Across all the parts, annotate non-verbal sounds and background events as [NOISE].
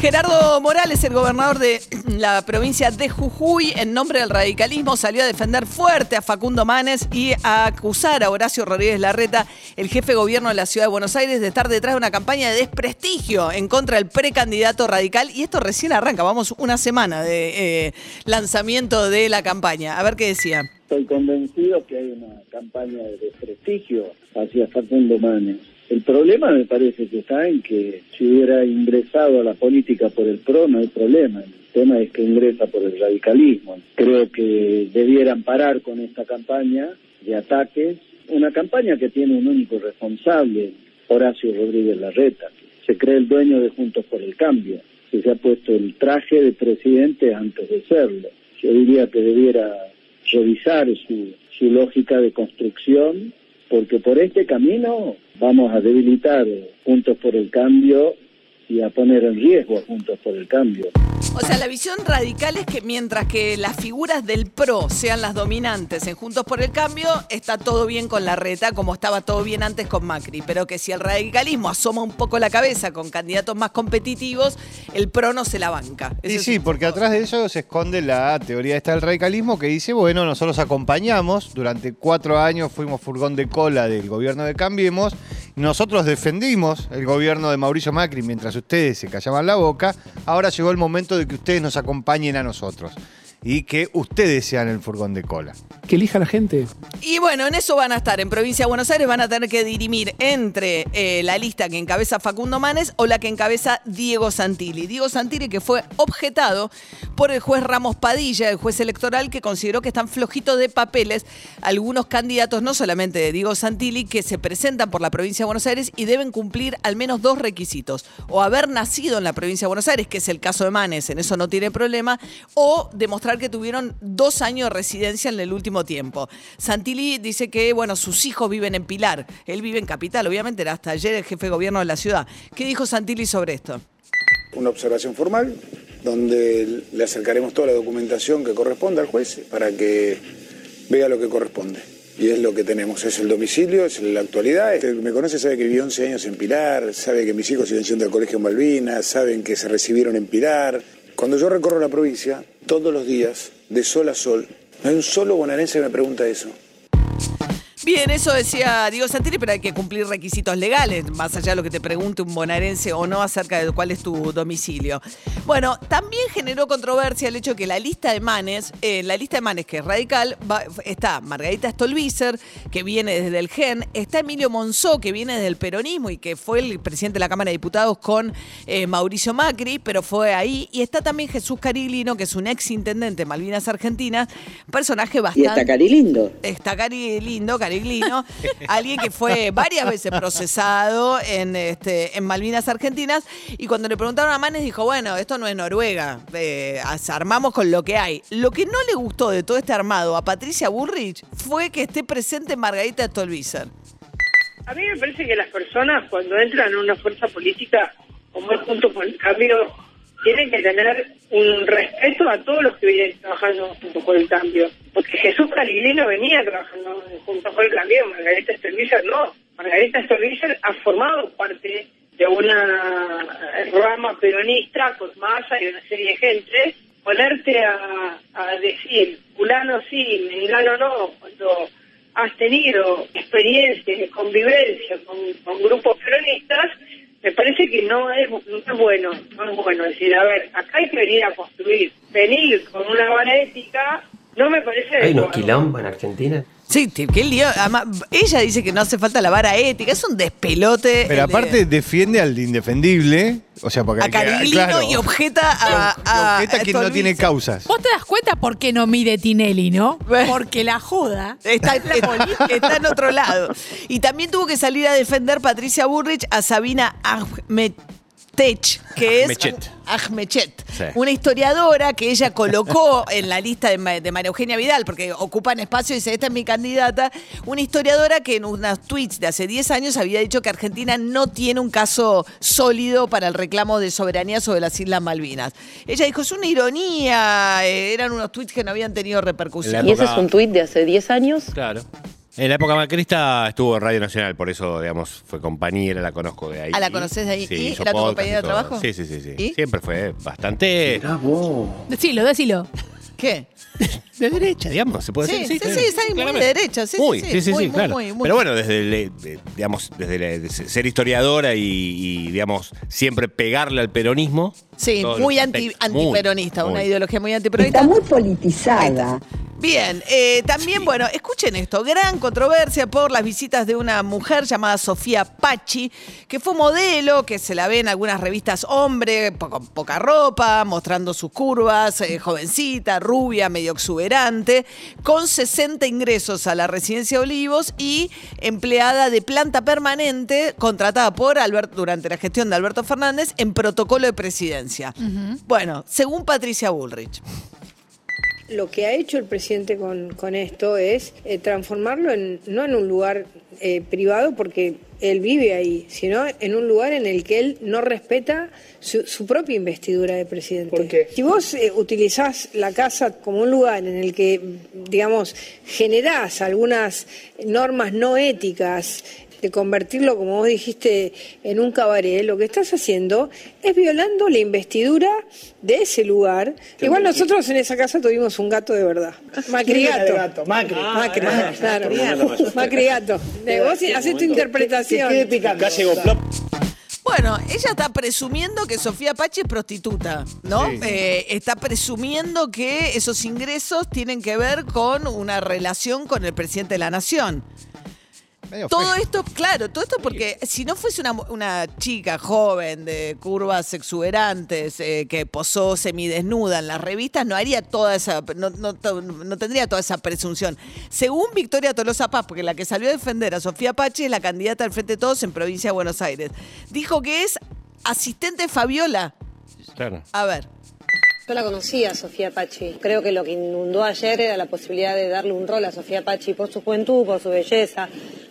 Gerardo Morales, el gobernador de [CLEARS THROAT] la provincia de Jujuy, en nombre del radicalismo, salió a defender fuerte a Facundo Manes y a acusar a Horacio Rodríguez Larreta, el jefe de gobierno de la ciudad de Buenos Aires, de estar detrás de una campaña de desprestigio en contra del precandidato radical. Y esto recién arranca, vamos una semana de eh, lanzamiento de la campaña. A ver qué decía. Estoy convencido que hay una campaña de desprestigio hacia Facundo Manes el problema me parece que está en que si hubiera ingresado a la política por el PRO no hay problema. El tema es que ingresa por el radicalismo. Creo que debieran parar con esta campaña de ataques, una campaña que tiene un único responsable, Horacio Rodríguez Larreta. Se cree el dueño de Juntos por el Cambio, que se ha puesto el traje de presidente antes de serlo. Yo diría que debiera revisar su, su lógica de construcción porque por este camino vamos a debilitar Juntos por el Cambio y a poner en riesgo a Juntos por el Cambio. O sea, la visión radical es que mientras que las figuras del PRO sean las dominantes en Juntos por el Cambio, está todo bien con la reta, como estaba todo bien antes con Macri. Pero que si el radicalismo asoma un poco la cabeza con candidatos más competitivos, el PRO no se la banca. sí, sí, porque atrás de eso se esconde la teoría esta del radicalismo que dice, bueno, nosotros acompañamos, durante cuatro años fuimos furgón de cola del gobierno de Cambiemos, nosotros defendimos el gobierno de Mauricio Macri mientras ustedes se callaban la boca, ahora llegó el momento de que ustedes nos acompañen a nosotros y que ustedes sean el furgón de cola. Que elija la gente. Y bueno, en eso van a estar. En Provincia de Buenos Aires van a tener que dirimir entre eh, la lista que encabeza Facundo Manes o la que encabeza Diego Santilli. Diego Santilli que fue objetado por el juez Ramos Padilla, el juez electoral, que consideró que están flojitos de papeles algunos candidatos, no solamente de Diego Santilli, que se presentan por la Provincia de Buenos Aires y deben cumplir al menos dos requisitos. O haber nacido en la Provincia de Buenos Aires, que es el caso de Manes, en eso no tiene problema, o demostrar que tuvieron dos años de residencia en el último tiempo. Santilli dice que, bueno, sus hijos viven en Pilar. Él vive en Capital, obviamente era hasta ayer el jefe de gobierno de la ciudad. ¿Qué dijo Santilli sobre esto? Una observación formal donde le acercaremos toda la documentación que corresponde al juez para que vea lo que corresponde. Y es lo que tenemos, es el domicilio, es la actualidad. Este, me conoce sabe que viví 11 años en Pilar, sabe que mis hijos siguen siendo al colegio en Malvinas, saben que se recibieron en Pilar, cuando yo recorro la provincia, todos los días, de sol a sol, no hay un solo bonaerense que me pregunta eso. Bien, eso decía Diego Santilli, pero hay que cumplir requisitos legales, más allá de lo que te pregunte un bonaerense o no acerca de cuál es tu domicilio. Bueno, también generó controversia el hecho de que la lista de manes, eh, la lista de manes que es radical, está Margarita Stolbizer, que viene desde el GEN, está Emilio Monzó, que viene desde el peronismo y que fue el presidente de la Cámara de Diputados con eh, Mauricio Macri, pero fue ahí, y está también Jesús Cariglino, que es un ex intendente de Malvinas Argentinas, personaje bastante... Y está Carilindo. Está Carilindo, Cari alguien que fue varias veces procesado en, este, en Malvinas Argentinas, y cuando le preguntaron a Manes dijo, bueno, esto no es Noruega, eh, armamos con lo que hay. Lo que no le gustó de todo este armado a Patricia Bullrich fue que esté presente Margarita Stolbizer. A mí me parece que las personas cuando entran en una fuerza política como es junto con el cambio tienen que tener un respeto a todos los que vienen trabajando junto con el cambio. Porque Jesús Carilino venía trabajando junto con el cambio, Margarita Stolbizer no. Margarita Stolbizer ha formado parte de una rama peronista con masa y una serie de gente. Ponerte a, decir, fulano sí, mengano no, cuando has tenido experiencia de convivencia con, grupos peronistas, me parece que no es, bueno, no es bueno decir, a ver, acá hay que venir a construir, venir con una vara ética, no me parece... ¿Hay unos quilombo en Argentina? Sí, qué lío. ella dice que no hace falta la vara ética, es un despelote. Pero aparte defiende al indefendible. O sea, porque a Cariglino y objeta a. objeta a quien no tiene causas. Vos te das cuenta por qué no mide Tinelli, ¿no? Porque la joda. Está, [LAUGHS] está en otro lado. Y también tuvo que salir a defender Patricia Burrich a Sabina Ahmed Tech, que es Ahmechet. Ahmechet, Sí. una historiadora que ella colocó [LAUGHS] en la lista de, Ma- de María Eugenia Vidal, porque ocupan espacio y dice, esta es mi candidata, una historiadora que en unos tweets de hace 10 años había dicho que Argentina no tiene un caso sólido para el reclamo de soberanía sobre las Islas Malvinas. Ella dijo, es una ironía, eh, eran unos tweets que no habían tenido repercusión. ¿Y ese es un tuit de hace 10 años? Claro. En la época macrista estuvo en Radio Nacional, por eso, digamos, fue compañera, la conozco de ahí. Ah, ¿la conocés de ahí? Sí, ¿Y era tu compañera de trabajo? Sí, sí, sí. sí. ¿Y? Siempre fue bastante Decilo, decilo. ¿Qué? [LAUGHS] de derecha, digamos, se puede Sí, decir. sí, claro. sí, está ahí muy de derecha, sí, sí, muy, sí, sí, sí, muy, sí, muy, claro. muy, muy. Pero bueno, desde, el, de- digamos, desde la- de ser historiadora y, y, digamos, siempre pegarle al peronismo. Sí, muy anti, antiperonista, una ideología muy antiperonista. Está muy politizada. Bien, eh, también, bueno, escuchen esto, gran controversia por las visitas de una mujer llamada Sofía Pachi, que fue modelo, que se la ve en algunas revistas hombre, po- con poca ropa, mostrando sus curvas, eh, jovencita, rubia, medio exuberante, con 60 ingresos a la residencia Olivos y empleada de planta permanente, contratada por Alberto durante la gestión de Alberto Fernández en protocolo de presidencia. Bueno, según Patricia Bullrich. Lo que ha hecho el presidente con, con esto es eh, transformarlo en, no en un lugar eh, privado porque él vive ahí, sino en un lugar en el que él no respeta su, su propia investidura de presidente. Si vos eh, utilizás la casa como un lugar en el que, digamos, generás algunas normas no éticas, de convertirlo, como vos dijiste, en un cabaret, lo que estás haciendo es violando la investidura de ese lugar. Igual nosotros en esa casa tuvimos un gato de verdad. Macri ¿Quién era gato. Macri. Macri, Ah, claro. Macri. Macri gato. Vos haces tu interpretación. Que. Bueno, ella está presumiendo que Sofía Pachi es prostituta, ¿no? Sí. Eh, está presumiendo que esos ingresos tienen que ver con una relación con el presidente de la nación. Medio Todo feo. esto, claro, todo esto porque si no fuese una, una chica joven de curvas exuberantes eh, que posó semidesnuda en las revistas, no haría toda esa, no, no to- no tendría toda esa presunción. Según Victoria Tolosa Paz, porque la que salió a defender a Sofía Pachi es la candidata al Frente de Todos en provincia de Buenos Aires, dijo que es asistente Fabiola. Claro. A ver. Yo la conocía, Sofía Pachi. Creo que lo que inundó ayer era la posibilidad de darle un rol a Sofía Pachi por su juventud, por su belleza,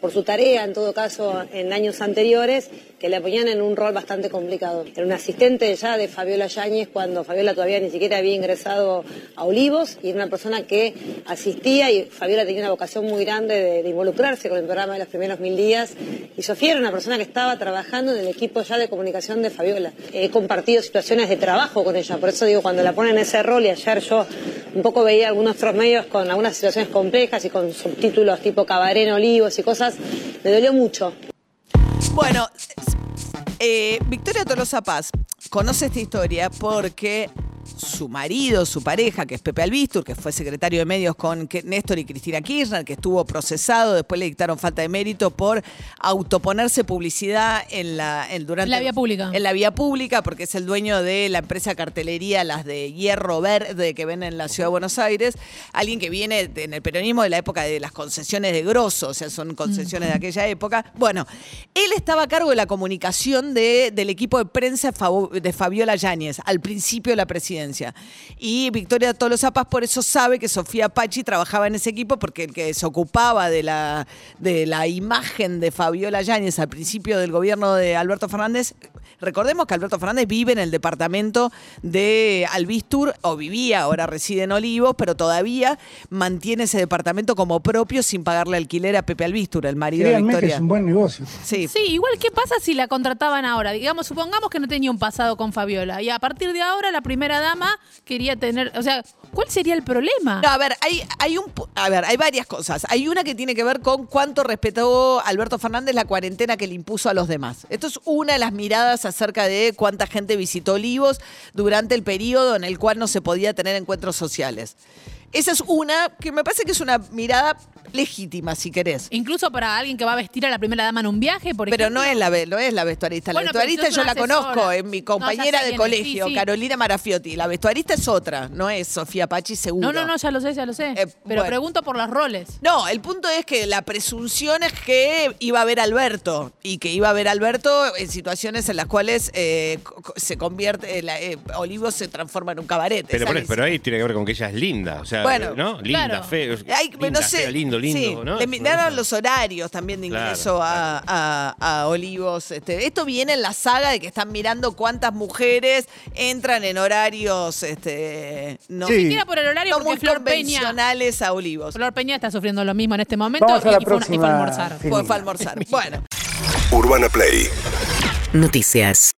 por su tarea, en todo caso, en años anteriores, que le ponían en un rol bastante complicado. Era un asistente ya de Fabiola Yáñez cuando Fabiola todavía ni siquiera había ingresado a Olivos y era una persona que asistía y Fabiola tenía una vocación muy grande de, involucrarse con el programa de los primeros mil días y Sofía era una persona que estaba trabajando en el equipo ya de comunicación de Fabiola. He compartido situaciones de trabajo con ella, por eso digo, cuando la ponen en ese rol y ayer yo un poco veía algunos otros medios con algunas situaciones complejas y con subtítulos tipo cabaret Olivos y cosas, me dolió mucho. Bueno, eh, Victoria Tolosa Paz conoce esta historia porque su marido, su pareja, que es Pepe Albistur, que fue secretario de medios con Néstor y Cristina Kirchner, que estuvo procesado, después le dictaron falta de mérito por autoponerse publicidad en la, en, durante, la vía pública. En la vía pública, porque es el dueño de la empresa cartelería, las de hierro verde que ven en la ciudad de Buenos Aires. Alguien que viene en el peronismo de la época de las concesiones de grosso, o sea, son concesiones de aquella época. Bueno, él estaba a cargo de la comunicación de- del equipo de prensa de Fabiola Yáñez al principio de la presidencia. Y Victoria Tolosa Paz por eso sabe que Sofía Pachi trabajaba en ese equipo porque el que se ocupaba de la, de la imagen de Fabiola Yáñez al principio del gobierno de Alberto Fernández. Recordemos que Alberto Fernández vive en el departamento de Albistur, o vivía, ahora reside en Olivos, pero todavía mantiene ese departamento como propio sin pagarle alquiler a Pepe Albistur, el marido de Créanme que Victoria. es un buen negocio. Sí. Sí, igual, ¿qué pasa si la contrataban ahora? Digamos, supongamos que no tenía un pasado con Fabiola y a partir de ahora la primera dama quería tener, o sea, ¿cuál sería el problema? No, a ver, hay, hay un, a ver, hay varias cosas. Hay una que tiene que ver con cuánto respetó Alberto Fernández la cuarentena que le impuso a los demás. Esto es una de las miradas acerca de cuánta gente visitó Olivos durante el periodo en el cual no se podía tener encuentros sociales. Esa es una que me parece que es una mirada legítima, si querés. Incluso para alguien que va a vestir a la primera dama en un viaje, por Pero ejemplo. no es la ve- no es la vestuarista. La Bueno, pero vestuarista yo la conozco, es mi compañera de colegio, sí, sí. Carolina Marafiotti. La vestuarista es otra, no es Sofía Pachi, seguro. No, no, no, ya lo sé, ya lo sé. Pero Eh, bueno. pregunto por los roles. No, el punto es que la presunción es que iba a ver a Alberto y que iba a ver a Alberto en situaciones en las cuales eh, se convierte, eh, la- eh, Olivos se transforma en un cabaret. Pero, pero ahí tiene que ver con que ella es linda. O sea, Bueno, ¿no? Linda, claro. feo. Ay, linda, no sé. feo, lindo, lindo. Sí, ¿no? Le miraron los horarios también de Claro, ingreso a, a- a Olivos. Este, esto viene en la saga de que están mirando cuántas mujeres entran en horarios este, no, Ni siquiera por el horario, no porque muy Flor Peña. convencionales a Olivos. Flor Peña está sufriendo lo mismo en este momento Vamos a y, la y fue, una- y fue a próxima, almorzar. Fue, fue a almorzar. [LAUGHS] Bueno. Urbana Play Noticias.